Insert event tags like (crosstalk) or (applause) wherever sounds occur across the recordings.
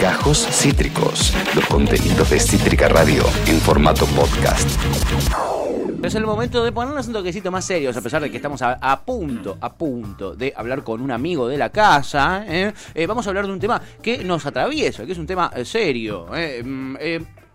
Gajos Cítricos, los contenidos de Cítrica Radio en formato podcast. Es el momento de ponernos un toquecito más serios, a pesar de que estamos a, punto, a punto de hablar con un amigo de la casa. ¿eh? Eh, vamos a hablar de un tema que nos atraviesa, que es un tema eh, serio. Mm,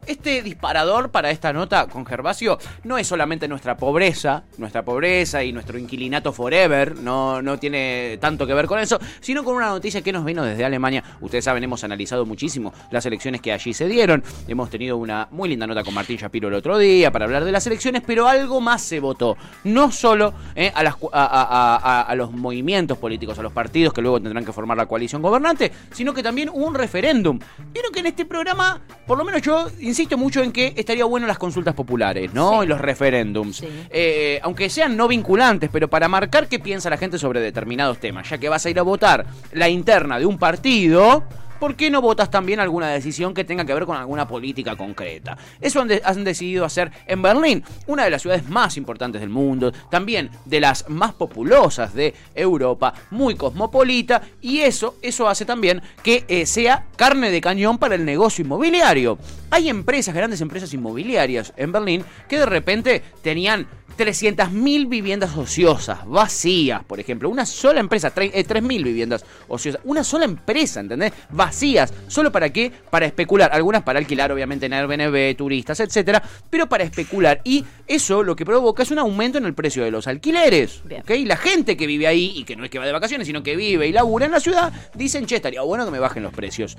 este disparador para esta nota con Gervasio no es solamente nuestra pobreza, nuestra pobreza y nuestro inquilinato forever, no, no tiene tanto que ver con eso, sino con una noticia que nos vino desde Alemania. Ustedes saben, hemos analizado muchísimo las elecciones que allí se dieron. Hemos tenido una muy linda nota con Martín Shapiro el otro día para hablar de las elecciones, pero algo más se votó. No solo eh, a, las, a, los movimientos políticos, a los partidos que luego tendrán que formar la coalición gobernante, sino que también hubo un referéndum. Vieron que en este programa, por lo menos yo mucho en que estaría bueno las consultas populares, ¿no? Y los referéndums. Eh, aunque sean no vinculantes, pero para marcar qué piensa la gente sobre determinados temas, ya que vas a ir a votar la interna de un partido ¿por qué no votas también alguna decisión que tenga que ver con alguna política concreta? Eso han, decidido hacer en Berlín, una de las ciudades más importantes del mundo, también de las más populosas de Europa, muy cosmopolita, y eso, eso hace también que eh, sea carne de cañón para el negocio inmobiliario. Hay empresas, grandes empresas inmobiliarias en Berlín, que de repente tenían 300.000 viviendas ociosas, vacías, por ejemplo. Una sola empresa, 3.000 eh, viviendas ociosas. Una sola empresa, ¿entendés? Vacías. ¿Solo para qué? Para especular. Algunas para alquilar, obviamente, en Airbnb, turistas, etcétera. Pero para especular. Y eso lo que provoca es un aumento en el precio de los alquileres. ¿ok? La gente que vive ahí, y que no es que va de vacaciones, sino que vive y labura en la ciudad, dicen, che, estaría bueno que me bajen los precios.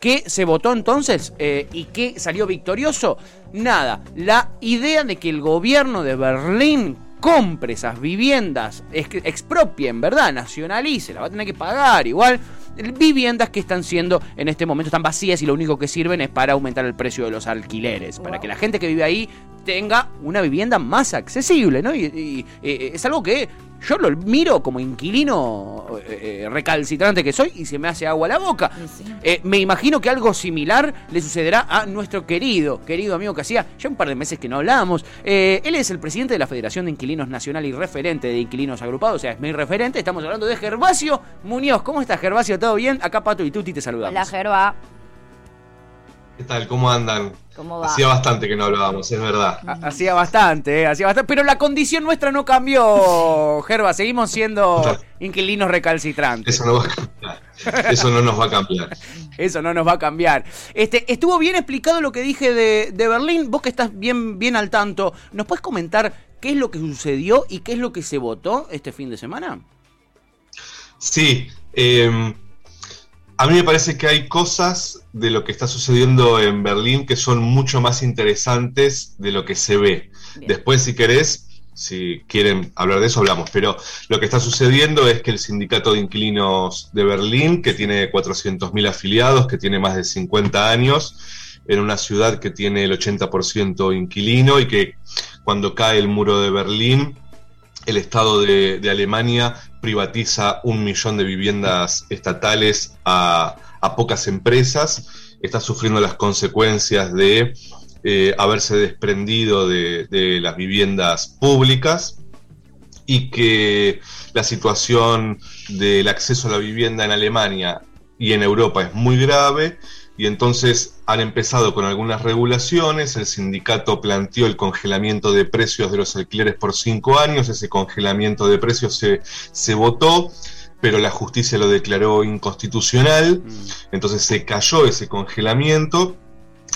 ¿Qué se votó entonces? Eh, ¿Y qué salió victorioso? Nada. La idea de que el gobierno de Berlín compre esas viviendas, expropien, ¿verdad? Nacionalice, la va a tener que pagar igual. Viviendas que están siendo en este momento están vacías y lo único que sirven es para aumentar el precio de los alquileres, para que la gente que vive ahí tenga una vivienda más accesible, ¿no? y eh, es algo que yo lo miro como inquilino eh, eh, recalcitrante que soy y se me hace agua la boca. Eh, me imagino que algo similar le sucederá a nuestro querido, querido amigo que hacía ya un par de meses que no hablábamos. él es el presidente de la Federación de Inquilinos Nacional y referente de Inquilinos Agrupados, o sea, es mi referente. Estamos hablando de Gervasio Muñoz. ¿Cómo estás, Gervasio? ¿Todo bien? Acá Pato y Tuti te saludamos. Hola, Gerva. ¿Qué tal? ¿Cómo andan? Hacía bastante que no hablábamos, es verdad. Hacía bastante, eh, hacía bastante. Pero la condición nuestra no cambió, Gerba. Seguimos siendo inquilinos recalcitrantes. Eso no va a cambiar. Eso no nos va a cambiar. (laughs) Eso no nos va a cambiar. Este, estuvo bien explicado lo que dije de, de Berlín. Vos que estás bien, bien al tanto, ¿nos puedes comentar qué es lo que sucedió y qué es lo que se votó este fin de semana? Sí. Eh, a mí me parece que hay cosas de lo que está sucediendo en Berlín que son mucho más interesantes de lo que se ve. Después, si querés, si quieren hablar de eso, hablamos. Pero lo que está sucediendo es que el sindicato de inquilinos de Berlín, que tiene 400.000 afiliados, que tiene más de 50 años, en una ciudad que tiene el 80% inquilino y que cuando cae el muro de Berlín, el Estado de, Alemania privatiza un millón de viviendas estatales a, pocas empresas, está sufriendo las consecuencias de eh, haberse desprendido de, de, las viviendas públicas y que la situación del acceso a la vivienda en Alemania y en Europa es muy grave y entonces han empezado con algunas regulaciones, el sindicato planteó el congelamiento de precios de los alquileres por cinco años, ese congelamiento de precios se, se votó, pero la justicia lo declaró inconstitucional, mm. entonces se cayó ese congelamiento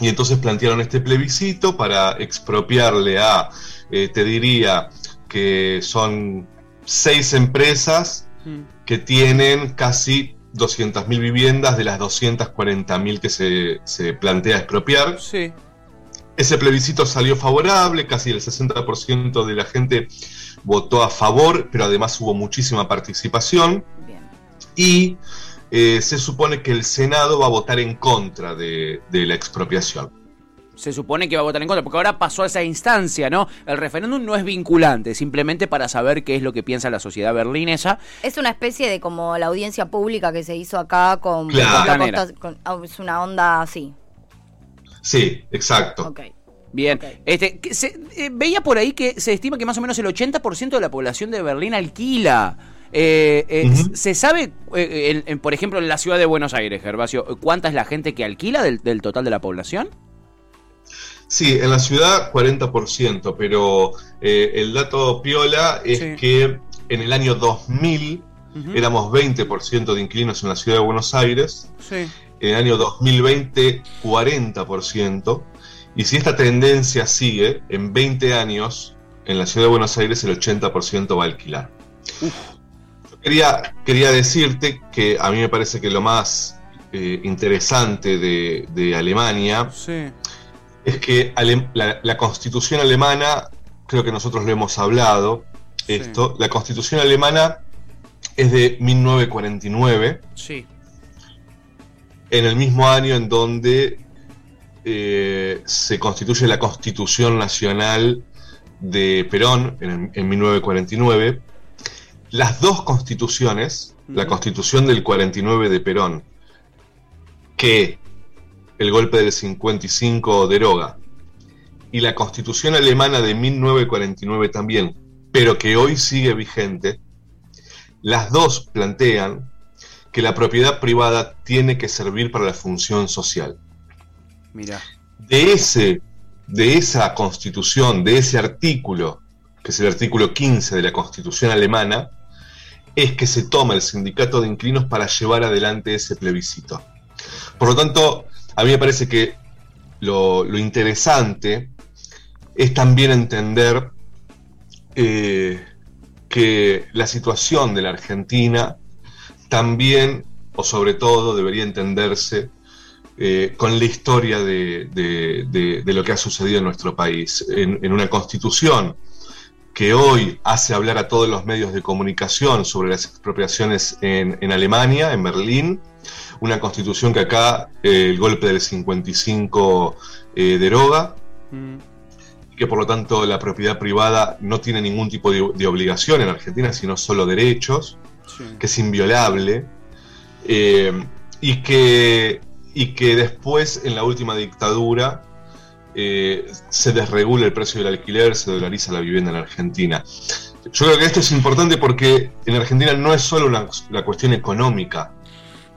y entonces plantearon este plebiscito para expropiarle a, eh, te diría que son seis empresas mm. que tienen casi 200.000 viviendas de las 240.000 que se, se, plantea expropiar. Sí. Ese plebiscito salió favorable, casi el 60% de la gente votó a favor, pero además hubo muchísima participación. Y eh, se supone que el Senado va a votar en contra de, de la expropiación se supone que va a votar en contra, porque ahora pasó a esa instancia, ¿no? El referéndum no es vinculante, simplemente para saber qué es lo que piensa la sociedad berlinesa. Es una especie de como la audiencia pública que se hizo acá con... Ah, es una onda así. Sí, exacto. Bien, este, se, eh, veía por ahí que se estima que más o menos el 80% de la población de Berlín alquila. ¿Se sabe, por ejemplo, en la ciudad de Buenos Aires, Gervasio, cuánta es la gente que alquila del, total de la población? Sí, en la ciudad 40%, pero el dato piola es que en el año 2000 éramos 20% de inquilinos en la ciudad de Buenos Aires. En el año 2020, 40%. Y si esta tendencia sigue, en 20 años, en la ciudad de Buenos Aires el 80% va a alquilar. quería, quería decirte que a mí me parece que lo más eh, interesante de, Alemania es que la, constitución alemana, creo que nosotros lo hemos hablado, esto, la constitución alemana es de 1949. Sí. En el mismo año en donde eh, se constituye la Constitución Nacional de Perón, en, 1949. Las dos constituciones, la Constitución del 49 de Perón, que el golpe del 55 deroga, y la Constitución alemana de 1949 también, pero que hoy sigue vigente, las dos plantean que la propiedad privada tiene que servir para la función social. Mira. De, ese, de esa constitución, de ese artículo, que es el artículo 15 de la constitución alemana, es que se toma el sindicato de inquilinos para llevar adelante ese plebiscito. Por lo tanto, a mí me parece que lo, interesante es también entender eh, que la situación de la Argentina también, o sobre todo, debería entenderse eh, con la historia de, lo que ha sucedido en nuestro país. En, una constitución que hoy hace hablar a todos los medios de comunicación sobre las expropiaciones en, Alemania, en Berlín, una constitución que acá eh, el golpe del 55 eh, deroga. Mm que por lo tanto la propiedad privada no tiene ningún tipo de, obligación en Argentina, sino solo derechos, que es inviolable, eh, y, que, y que después en la última dictadura se desregula el precio del alquiler, se dolariza la vivienda en Argentina. Yo creo que esto es importante porque en Argentina no es solo una, la cuestión económica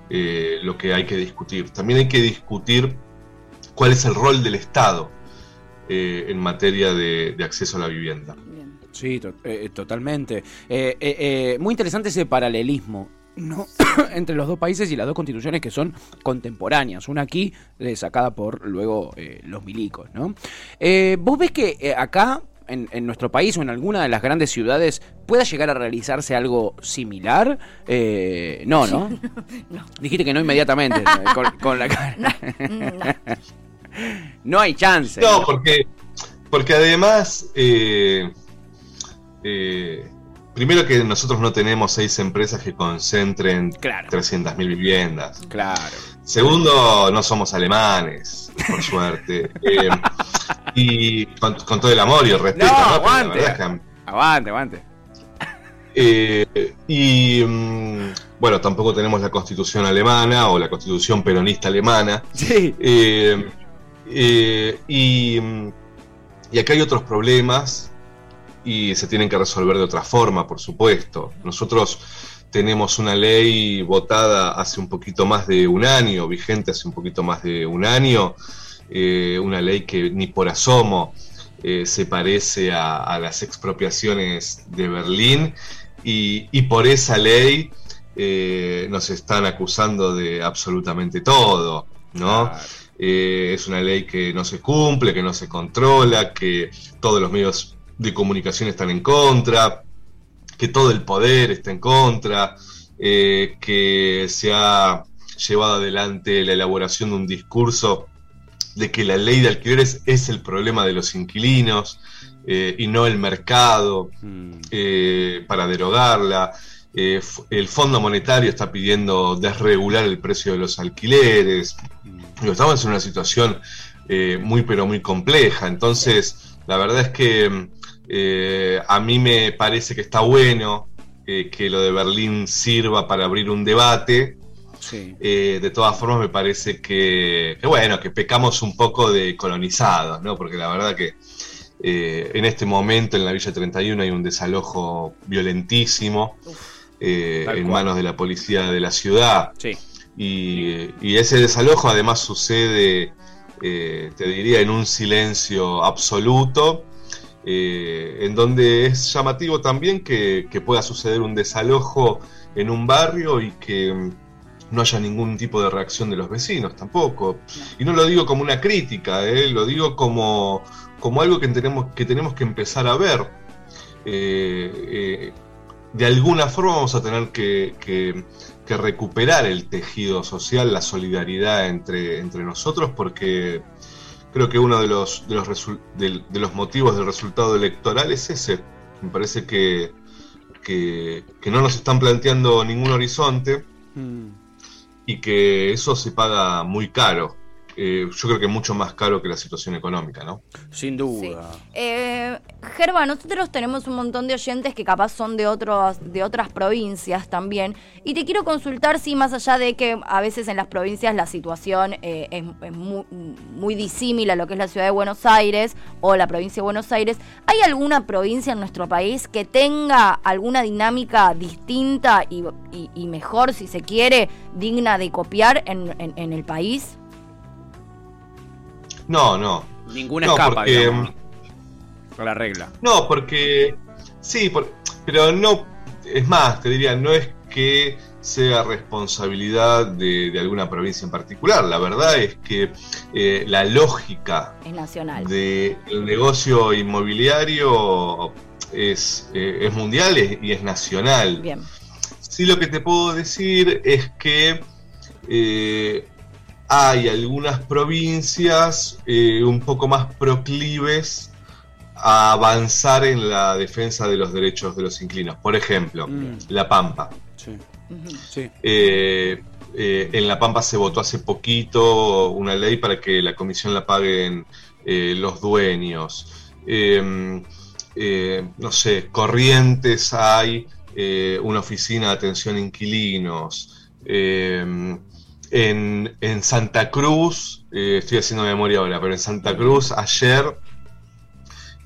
eh, lo que hay que discutir, también hay que discutir cuál es el rol del Estado eh, en materia de, acceso a la vivienda. Sí, eh, totalmente. Eh, muy interesante ese paralelismo. ¿no? (coughs) entre los dos países y las dos constituciones que son contemporáneas. Una aquí sacada por luego los milicos. ¿no? ¿Vos ves que acá en, nuestro país o en alguna de las grandes ciudades pueda llegar a realizarse algo similar? no, (laughs) ¿no? Dijiste que no inmediatamente, (laughs) con, la cara. (laughs) no hay chance. No, porque, porque además, eh, eh, primero que nosotros no tenemos seis empresas que concentren claro. 300.000 viviendas. Claro. Segundo, no somos alemanes, por suerte. (laughs) Eh, y con, todo el amor y el respeto. No, aguante. Aguante, aguante. y mm, bueno, tampoco tenemos la constitución alemana o la constitución peronista alemana. Sí. Eh, y, y acá hay otros problemas y se tienen que resolver de otra forma, por supuesto. Nosotros tenemos una ley votada hace un poquito más de un año, vigente hace un poquito más de un año, eh, una ley que ni por asomo eh, se parece a, las expropiaciones de Berlín y, por esa ley nos están acusando de absolutamente todo, ¿no? Eh, es una ley que no se cumple, que no se controla, que todos los medios de comunicación están en contra, que todo el poder está en contra, eh, que se ha llevado adelante la elaboración de un discurso de que la ley de alquileres es el problema de los inquilinos eh, y no el mercado mm. para derogarla. el Fondo Monetario está pidiendo desregular el precio de los alquileres. Mm estamos en una situación eh, muy pero muy compleja. Entonces, la verdad es que eh, a mí me parece que está bueno eh, que lo de Berlín sirva para abrir un debate. de todas formas, me parece que, bueno, que pecamos un poco de colonizados, ¿no? Porque la verdad que en este momento en la Villa 31 hay un desalojo violentísimo. en manos de la policía de la ciudad. Y, ese desalojo además sucede, te diría, en un silencio absoluto. En donde es llamativo también que, pueda suceder un desalojo en un barrio y que no haya ningún tipo de reacción de los vecinos tampoco. Y no lo digo como una crítica, ¿eh? lo digo como, como algo que tenemos, que tenemos que empezar a ver. Eh, eh, de alguna forma vamos a tener que, recuperar el tejido social, la solidaridad entre, entre nosotros, porque creo que uno de los, de los, de, los motivos del resultado electoral es ese. Me parece que, que, no nos están planteando ningún horizonte. Mm y que eso se paga muy caro. Eh, yo creo que mucho más caro que la situación económica, ¿no? Sin duda. Eh, Gerba, nosotros tenemos un montón de oyentes que capaz son de, otros, de otras provincias también. Y te quiero consultar si más allá de que a veces en las provincias la situación eh, es, muy, muy, disímil a lo que es la ciudad de Buenos Aires o la provincia de Buenos Aires, ¿hay alguna provincia en nuestro país que tenga alguna dinámica distinta y, mejor, si se quiere, digna de copiar en, en el país? No, no. Ninguna escapa, porque, la regla. No, porque. Sí, pero no. Es más, te diría, no es que sea responsabilidad de, alguna provincia en particular. La verdad es que eh, la lógica nacional. del negocio inmobiliario es, eh, es mundial y es nacional. Bien. Sí, lo que te puedo decir es que eh, hay algunas provincias eh, un poco más proclives a avanzar en la defensa de los derechos de los inquilinos. Por ejemplo, mm. La Pampa. Eh, eh, en La Pampa se votó hace poquito una ley para que la comisión la paguen los dueños. Em, no sé, Corrientes hay una oficina de atención a inquilinos. Em, en, Santa Cruz, eh, estoy haciendo memoria ahora, pero en Santa Cruz ayer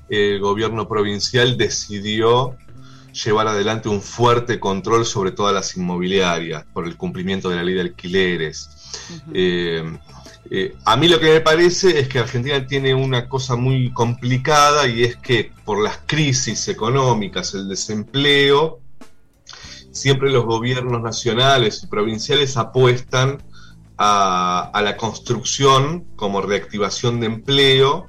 el gobierno provincial decidió llevar adelante un fuerte control sobre todas las inmobiliarias por el cumplimiento de la ley de alquileres. Eh, eh, a mí lo que me parece es que Argentina tiene una cosa muy complicada y es que por las crisis económicas, el desempleo, siempre los gobiernos nacionales y provinciales apuestan a, la construcción como reactivación de empleo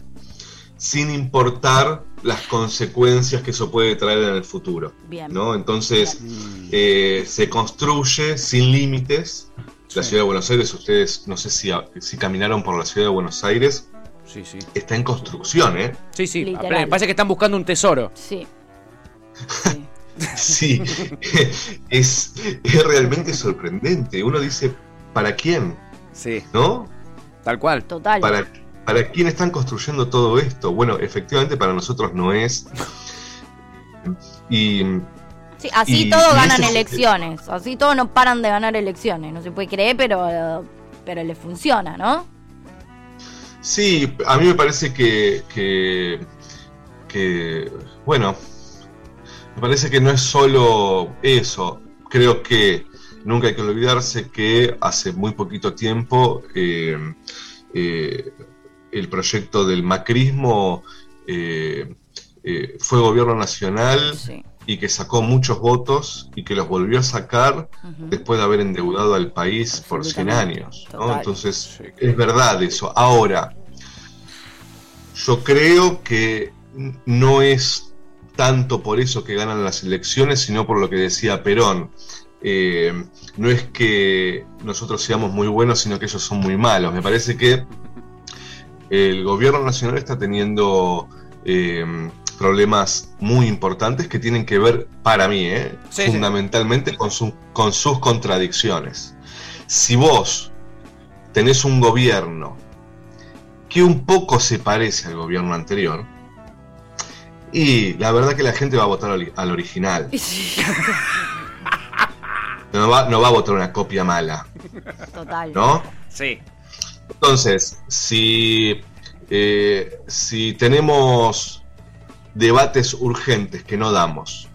sin importar las consecuencias que eso puede traer en el futuro. ¿no? Entonces, eh, se construye sin límites. La ciudad de Buenos Aires, ustedes no sé si, si caminaron por la ciudad de Buenos Aires, sí, sí. está en construcción, ¿eh? Sí, sí, parece que están buscando un tesoro. Sí. (laughs) sí, (laughs) es, es realmente sorprendente. Uno dice, ¿para quién? Sí. ¿No? Tal cual. Total. ¿Para, ¿Para quién están construyendo todo esto? Bueno, efectivamente para nosotros no es. Y. Sí, así todos ganan elecciones. Así todos no paran de ganar elecciones. No se puede creer, pero, pero le funciona, ¿no? Sí, a mí me parece que, que, que, bueno, me parece que no es solo eso. Creo que nunca hay que olvidarse que hace muy poquito tiempo eh, eh, el proyecto del macrismo eh, fue gobierno nacional y que sacó muchos votos y que los volvió a sacar después de haber endeudado al país por 100 años. Entonces, es verdad eso. Ahora, yo creo que no es tanto por eso que ganan las elecciones, sino por lo que decía Perón. Eh, no es que nosotros seamos muy buenos, sino que ellos son muy malos. Me parece que el gobierno nacional está teniendo eh, problemas muy importantes que tienen que ver, para mí, eh, fundamentalmente Con, con sus contradicciones. Si vos tenés un gobierno que un poco se parece al gobierno anterior, y la verdad que la gente va a votar al, original. (laughs) No va, no va a votar una copia mala. Total. ¿No? Sí. Entonces, si, eh, si tenemos debates urgentes que no damos,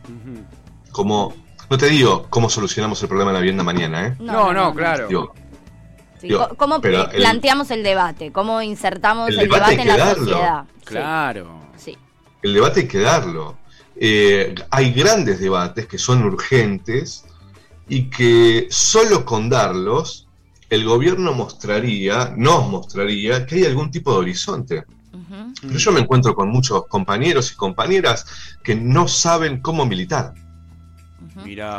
como No te digo cómo solucionamos el problema de la vivienda mañana, ¿eh? No, no, claro. Sí, ¿Cómo planteamos el, debate? ¿Cómo insertamos el, debate, en la sociedad? Claro. Sí. El debate hay que darlo. Eh, hay grandes debates que son urgentes y que solo con darlos el gobierno mostraría, nos mostraría que hay algún tipo de horizonte. Pero yo me encuentro con muchos compañeros y compañeras que no saben cómo militar,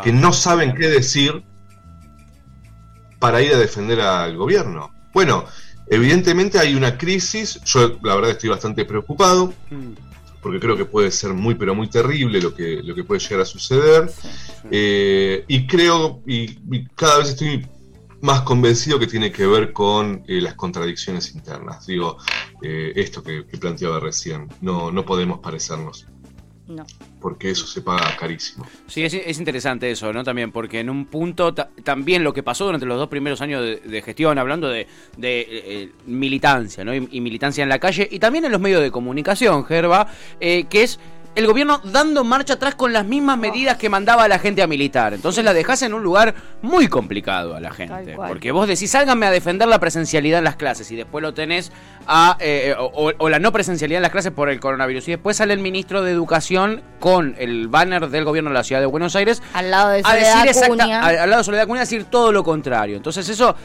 que no saben qué decir para ir a defender al gobierno. Bueno, evidentemente hay una crisis, yo la verdad estoy bastante preocupado, mm. Porque creo que puede ser muy, pero muy terrible lo que, lo que puede llegar a suceder, eh, y creo, y cada vez estoy más convencido que tiene que ver con eh, las contradicciones internas. Digo, eh, esto que, planteaba recién, no, no podemos parecernos. No. Porque eso se paga carísimo. Sí, es, interesante eso, ¿no? También, porque en un punto también lo que pasó durante los dos primeros años de, gestión, hablando de, eh, militancia, ¿no? Y, militancia en la calle y también en los medios de comunicación, Gerba, que es el gobierno dando marcha atrás con las mismas medidas que mandaba a la gente a militar. Entonces la dejas en un lugar muy complicado a la gente. Porque vos decís, sálganme a defender la presencialidad en las clases y después lo tenés a. Eh, o, la no presencialidad en las clases por el coronavirus. Y después sale el ministro de Educación con el banner del gobierno de la ciudad de Buenos Aires. Al lado de Soledad a al, lado de Soledad Cunha a decir todo lo contrario. Entonces eso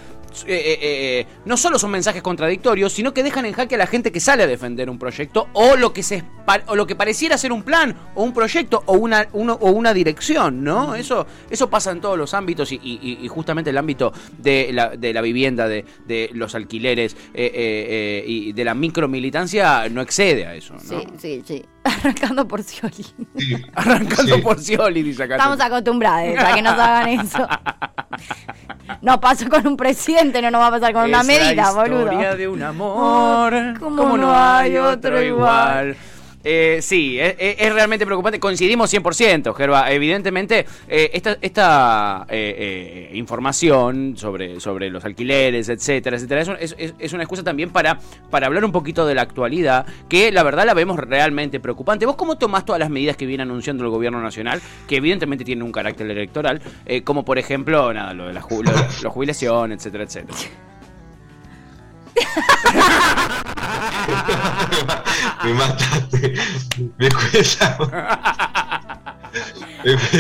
eh, eh, eh, no solo son mensajes contradictorios, sino que dejan en jaque a la gente que sale a defender un proyecto o lo que se o lo que pareciera ser un plan o un proyecto o una o una dirección, ¿no? Eso eso pasa en todos los ámbitos y, justamente el ámbito de la, de la vivienda, de, de los alquileres y de la micromilitancia no excede a eso, ¿no? Sí, sí, sí. (laughs) Arrancando por Scioli. Arrancando por Scioli, dice acá. Estamos acostumbrados a que nos hagan eso. (laughs) No pasó con un presidente, no nos va a pasar con una medida, boludo. La historia de un amor, como, no hay otro igual. Eh, sí, es, realmente preocupante. Coincidimos 100%, Gerba. Evidentemente, eh, esta, esta eh, información sobre, sobre los alquileres, etcétera, etcétera, es, es, una excusa también para, para hablar un poquito de la actualidad, que la verdad la vemos realmente preocupante. ¿Vos cómo tomás todas las medidas que viene anunciando el gobierno nacional, que evidentemente tienen un carácter electoral, como por ejemplo, nada, lo de la, jubilación, etcétera, etcétera? (laughs) me mataste. Me cuesta.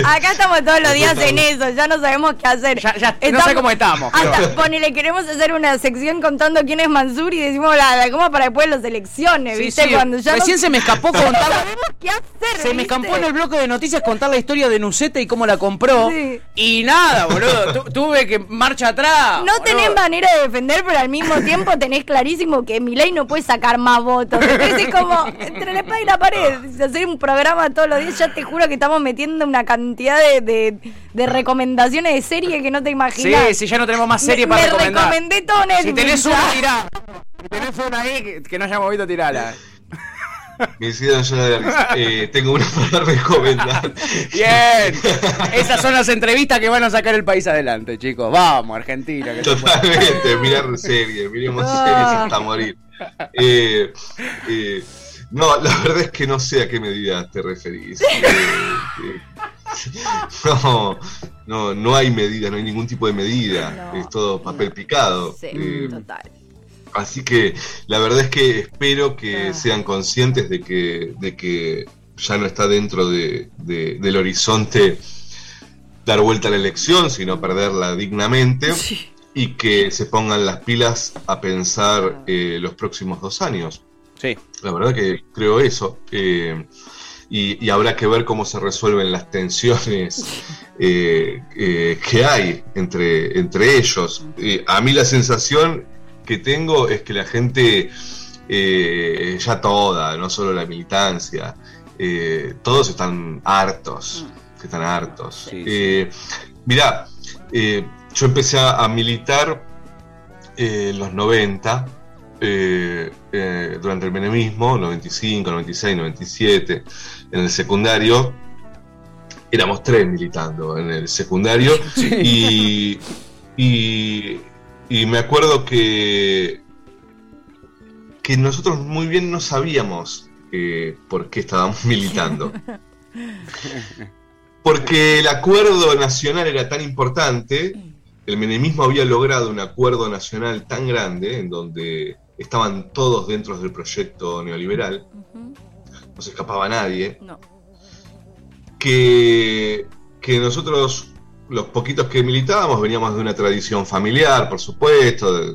Acá estamos todos los días en eso, ya no sabemos qué hacer. Ya, no sé cómo estamos. Hasta, ponele, queremos hacer una sección contando quién es Mansur y decimos la, cómo para después las elecciones, ¿viste? Cuando ya Recién se me escapó (laughs) contar. qué hacer. Se me escapó en el bloque de noticias contar la historia de Nuceta y cómo la compró. Y nada, boludo. tuve que marcha atrás. No tenés manera de defender, pero al mismo tiempo tenés clarísimo que Milei no puede sacar más votos. Entonces es como entre la espada y la pared. Hacer un programa todos los días, ya te juro que estamos metiendo una cantidad de, de, recomendaciones de serie que no te imaginas. Sí, sí, ya no tenemos más serie para me recomendé todo Netflix. Si tenés una, tirá. Si tenés una ahí que, no haya movido, tirala. (laughs) Me hicieron eh, tengo una para recomendar. Bien. Esas son las entrevistas que van a sacar el país adelante, chicos. Vamos, Argentina. Totalmente, mirar series, miremos series hasta morir. Eh, eh, no, la verdad es que no sé a qué medida te referís. (laughs) Eh, no, no, no hay medida, no hay ningún tipo de medida. es todo papel picado. Sí, eh, total. Así que la verdad es que espero que ah. sean conscientes de que, de que ya no está dentro de, del horizonte dar vuelta a la elección, sino perderla dignamente. Y que se pongan las pilas a pensar ah. eh, los próximos dos años. La verdad que creo eso. Eh, y, habrá que ver cómo se resuelven las tensiones (laughs) eh, eh, que hay entre, entre ellos. a mí la sensación que tengo es que la gente, ya toda, no solo la militancia, todos están hartos, mm. están hartos. mirá, yo empecé a, a militar en los 90 eh, eh, durante el menemismo, 95, 96, 97, en el secundario, éramos tres militando en el secundario y, y, me acuerdo que, que nosotros muy bien no sabíamos eh, por qué estábamos (laughs) militando. Porque el acuerdo nacional era tan importante, el menemismo había logrado un acuerdo nacional tan grande, en donde estaban todos dentro del proyecto neoliberal, no se escapaba nadie, que, que nosotros, los poquitos que militábamos, veníamos de una tradición familiar, por supuesto,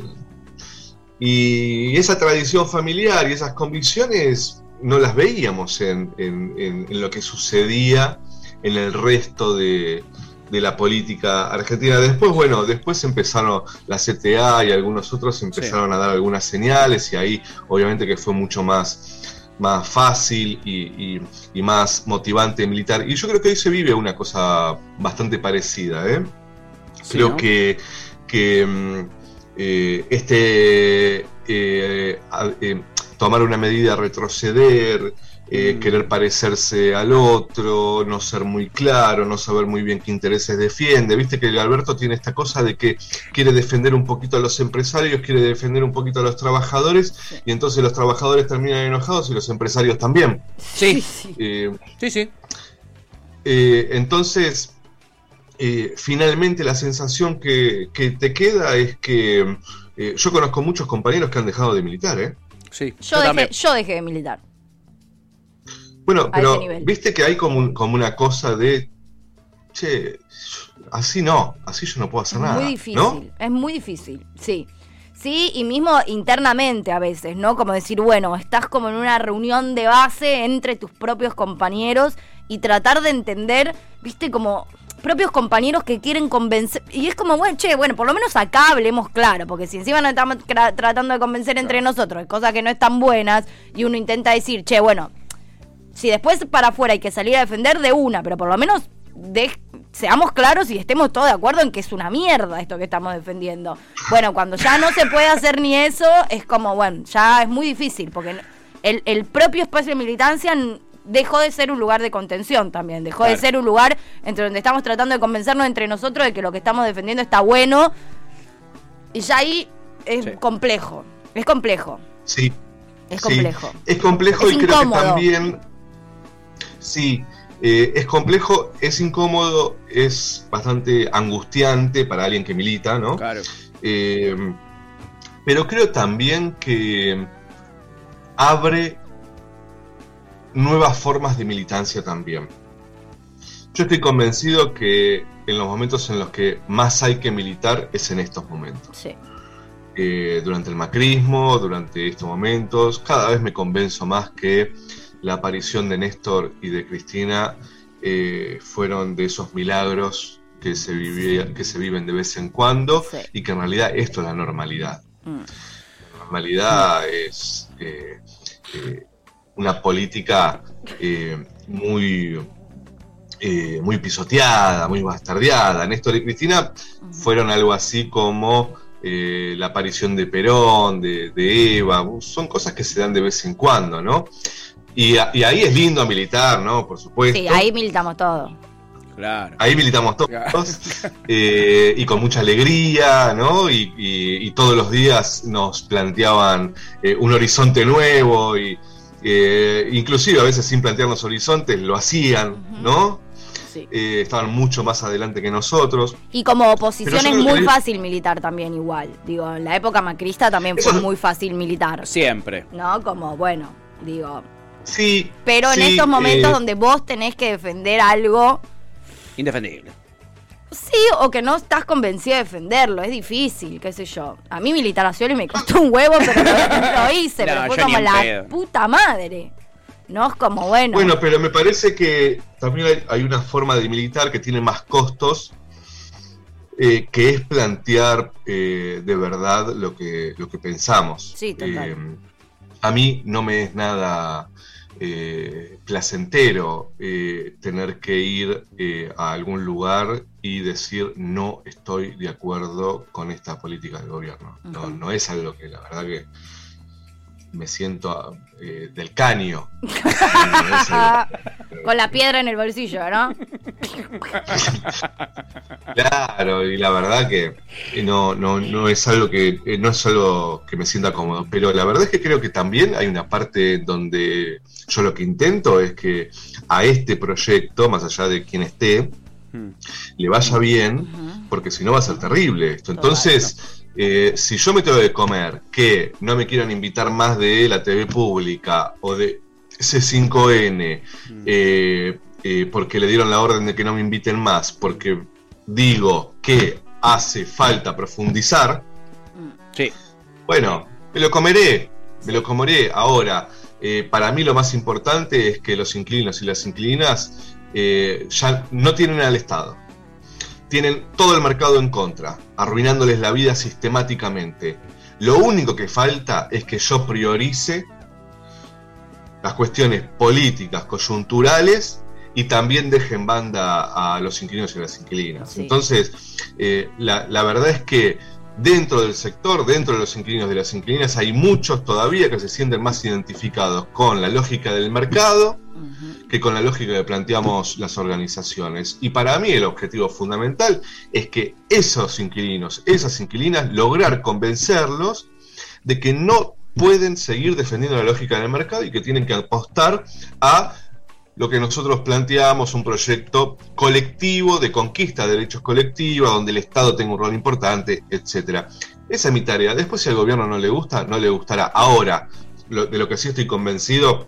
y esa tradición familiar y esas convicciones no las veíamos en, lo que sucedía en el resto de, la política argentina. Después, bueno, después empezaron la CTA y algunos otros empezaron a dar algunas señales y ahí obviamente que fue mucho más, más fácil y, más motivante militar. Y yo creo que ahí se vive una cosa bastante parecida. ¿eh? creo que, que mm, eh, este eh, tomar una medida, retroceder, mm. querer parecerse al otro, no ser muy claro, no saber muy bien qué intereses defiende. Viste que Alberto tiene esta cosa de que quiere defender un poquito a los empresarios, quiere defender un poquito a los trabajadores, y entonces los trabajadores terminan enojados y los empresarios también. Sí, sí, sí. entonces, eh, finalmente la sensación que, te queda es que eh, yo conozco muchos compañeros que han dejado de militar, ¿eh? Sí, yo, dejé, yo dejé de militar. Bueno, pero viste que hay como, como una cosa de, che, así no, así yo no puedo hacer nada. Muy difícil, es muy difícil, sí. Sí, y mismo internamente a veces, ¿no? Como decir, bueno, estás como en una reunión de base entre tus propios compañeros y tratar de entender, viste, como propios compañeros que quieren convencer. Y es como, bueno, che, bueno, por lo menos acá hablemos claro, porque si encima nos estamos tratando de convencer entre nosotros, cosas que no están buenas, y uno intenta decir, che, bueno, si después para afuera hay que salir a defender de una, pero por lo menos de, seamos claros y estemos todos de acuerdo en que es una mierda esto que estamos defendiendo. Bueno, cuando ya no se puede hacer ni eso, es como, bueno, ya es muy difícil, porque el, el propio espacio de militancia dejó de ser un lugar de contención también, dejó de ser un lugar entre donde estamos tratando de convencernos entre nosotros de que lo que estamos defendiendo está bueno. Y ya ahí es complejo, es complejo. Sí. Es complejo. Es complejo y creo que también... Sí, eh, es complejo, es incómodo, es bastante angustiante para alguien que milita, ¿no? Claro. Eh, pero creo también que abre nuevas formas de militancia también. Yo estoy convencido que en los momentos en los que más hay que militar es en estos momentos. Sí. Eh, durante el macrismo, durante estos momentos, cada vez me convenzo más que la aparición de Néstor y de Cristina eh, fueron de esos milagros que se, que se viven de vez en cuando y que en realidad esto es la normalidad. Mm. La normalidad es eh, una política eh, muy, eh, muy pisoteada, muy bastardeada. Néstor y Cristina fueron algo así como eh, la aparición de Perón, de, Eva, son cosas que se dan de vez en cuando, ¿no? Y, ahí es lindo militar, ¿no? Por supuesto. Sí, ahí militamos todos. Claro. Ahí militamos todos (laughs) y con mucha alegría, ¿no? Y, todos los días nos planteaban un horizonte nuevo y, eh, inclusive a veces sin plantearnos horizontes, lo hacían, ¿no? Eh, estaban mucho más adelante que nosotros. Y como oposición es muy fácil militar también igual. Digo, en la época macrista también fue muy fácil militar. Siempre. ¿No? Como, bueno, digo... Sí. Pero en estos momentos eh, donde vos tenés que defender algo... Indefendible. Sí, o que no estás convencido de defenderlo, es difícil, qué sé yo. A mí militar a y me costó un huevo, pero lo, hice, (laughs) pero fue como la puta madre. No es como bueno. Bueno, pero me parece que también hay, una forma de militar que tiene más costos, eh, que es plantear eh, de verdad lo que, lo que pensamos. Sí, total. Eh, a mí no me es nada eh, placentero eh, tener que ir eh, a algún lugar y decir no estoy de acuerdo con esta política del gobierno. No, no es algo que la verdad que me siento eh, del caño. (laughs) Con la piedra en el bolsillo, ¿no? (laughs) claro, y la verdad que no, no, no es algo que eh, no es algo que me sienta cómodo, pero la verdad es que creo que también hay una parte donde yo lo que intento es que a este proyecto, más allá de quien esté, hmm. le vaya bien, porque si no va a ser terrible esto. Entonces, eh, si yo me tengo de comer que no me quieran invitar más de la TV pública o de C5N, mm. eh, eh, porque le dieron la orden de que no me inviten más, porque digo que hace falta profundizar, sí. bueno, me lo comeré, me lo comeré. Ahora, para mí lo más importante es que los inquilinos y las inquilinas ya no tienen al Estado tienen todo el mercado en contra, arruinándoles la vida sistemáticamente. Lo único que falta es que yo priorice las cuestiones políticas, coyunturales y también deje en banda a los inquilinos y las inquilinas. Entonces, eh, la, la verdad es que dentro del sector, dentro de los inquilinos y las inquilinas, hay muchos todavía que se sienten más identificados con la lógica del mercado que con la lógica que planteamos las organizaciones. Y para mí el objetivo fundamental es que esos inquilinos, esas inquilinas, lograr convencerlos de que no pueden seguir defendiendo la lógica del mercado y que tienen que apostar a lo que nosotros planteamos, un proyecto colectivo de conquista de derechos colectivos, donde el Estado tenga un rol importante, etcétera. Esa es mi tarea. Después, si al gobierno no le gusta, no le gustará. Ahora, de lo que sí estoy convencido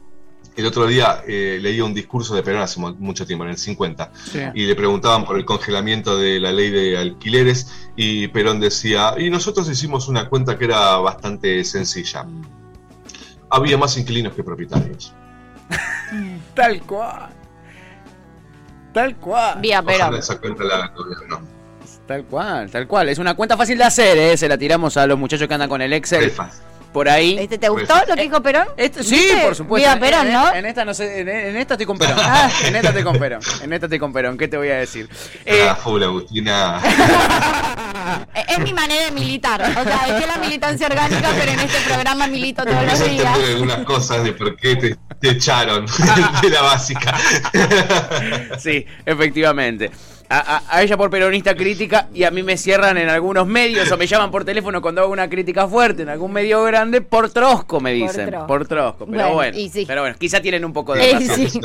el otro día eh, leí un discurso de Perón hace mucho tiempo, en el 50, y le preguntaban por el congelamiento de la ley de alquileres y Perón decía, y nosotros hicimos una cuenta que era bastante sencilla. Había más inquilinos que propietarios. (laughs) Tal cual. Tal cual. Vía Perón. Tal cual, tal cual. Es una cuenta fácil de hacer, ¿eh? Se la tiramos a los muchachos que andan con el Excel por ahí. ¿Este ¿Te gustó lo que dijo Perón? sí, por supuesto. Viva Perón, ¿no? En, esta no sé, en, esta estoy con (laughs) Perón. Ah. En esta estoy con Perón. En esta estoy con Perón. ¿Qué te voy a decir? Eh, ah, Agustina. (laughs) es mi manera de militar. O sea, es que la militancia orgánica, pero en este programa milito todos los días. algunas cosas de por qué te, te echaron (laughs) de la básica. sí, efectivamente a, ella por peronista crítica y a mí me cierran en algunos medios o me llaman por teléfono cuando hago una crítica fuerte en algún medio grande por trosco me dicen por trosco, pero bueno, pero bueno quizá tienen un poco de razón.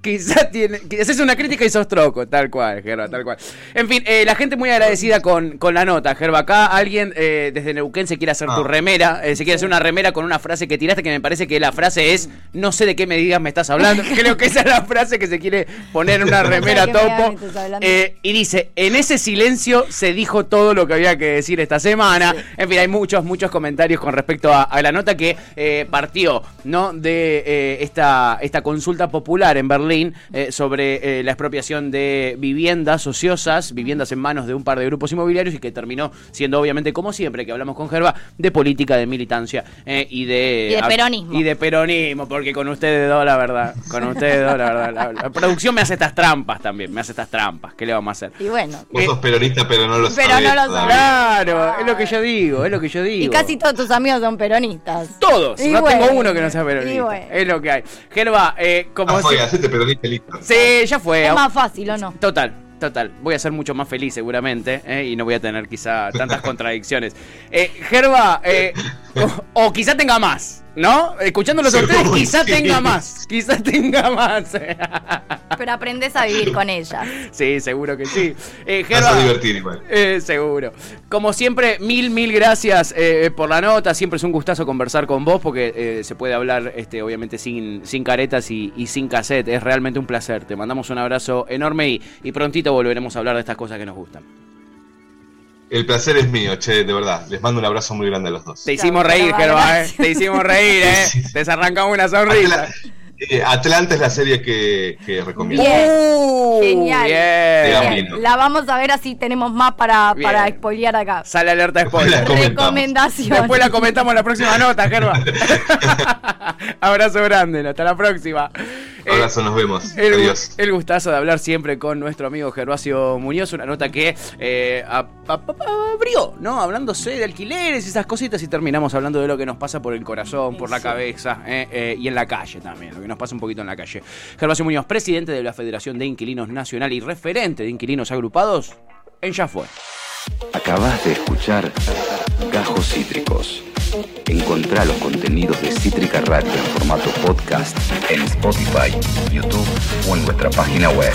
Quizá tiene. Quizás es una crítica y sos troco, tal cual, Gerba, tal cual. En fin, eh, la gente muy agradecida con, con la nota, Gerba. Acá alguien eh, desde Neuquén se quiere hacer tu ah. remera, eh, se quiere hacer una remera con una frase que tiraste que me parece que la frase es: No sé de qué medidas me estás hablando. (laughs) Creo que esa es la frase que se quiere poner en una remera topo. y dice: En ese silencio se dijo todo lo que había que decir esta semana. En fin, hay muchos, muchos comentarios con respecto a, a la nota que partió, ¿no? De esta, esta consulta popular en Berlín eh, sobre eh, la expropiación de viviendas ociosas, viviendas en manos de un par de grupos inmobiliarios y que terminó siendo obviamente, como siempre que hablamos con Gerba, de política, de militancia eh, y de... peronismo. Y de peronismo, porque con ustedes dos, la verdad, con ustedes dos, la verdad. La, producción me hace estas trampas también, me hace estas trampas. ¿Qué le vamos a hacer? Y bueno. Vos sos peronista, pero no lo pero No lo sabés. Claro, es lo que yo digo, es lo que yo digo. Y casi todos tus amigos son peronistas. Todos, no tengo uno que no sea peronista. Es lo que hay. Gerba, como... Ah, Sí, ya fue. Es más fácil, ¿o no? Total. Total, voy a ser mucho más feliz seguramente ¿eh? y no voy a tener quizá tantas (laughs) contradicciones. Eh, Gerba, eh, (laughs) o, o, quizá tenga más. ¿No? Escuchándolos a ustedes, quizá tenga más. Quizá tenga más. (laughs) Pero aprendes a vivir con ella. Sí, seguro que sí. Eh, Vas a divertir igual. Eh, seguro. Como siempre, mil, mil gracias eh, por la nota. Siempre es un gustazo conversar con vos porque eh, se puede hablar, este, obviamente, sin, sin caretas y, sin cassette. Es realmente un placer. Te mandamos un abrazo enorme y, y prontito volveremos a hablar de estas cosas que nos gustan. El placer es mío, che, de verdad. Les mando un abrazo muy grande a los dos. Te hicimos reír, Gerba, ¿eh? Te hicimos reír, ¿eh? (laughs) Te desarrancamos una sonrisa. Eh, Atlanta es la serie que, que recomiendo. Uh, Genial. La vamos a ver así tenemos más para, para spoilear acá. Sale alerta spoiler. Recomendación. Después la comentamos en la próxima nota, Gerba. (laughs) Abrazo grande, hasta la próxima. Abrazo, nos vemos. El, Adiós. El gustazo de hablar siempre con nuestro amigo Gervasio Muñoz, una nota que eh, abrió, ¿no? Hablándose de alquileres y esas cositas y terminamos hablando de lo que nos pasa por el corazón, por la cabeza eh, eh, y en la calle también, lo que nos pasa un poquito en la calle. Gervasio Muñoz, presidente de la Federación de Inquilinos Nacional y referente de inquilinos agrupados en Ya Fue. Acabas de escuchar Gajos Cítricos. Encontrá los contenidos de Cítrica Radio en formato podcast en Spotify, YouTube o en nuestra página web.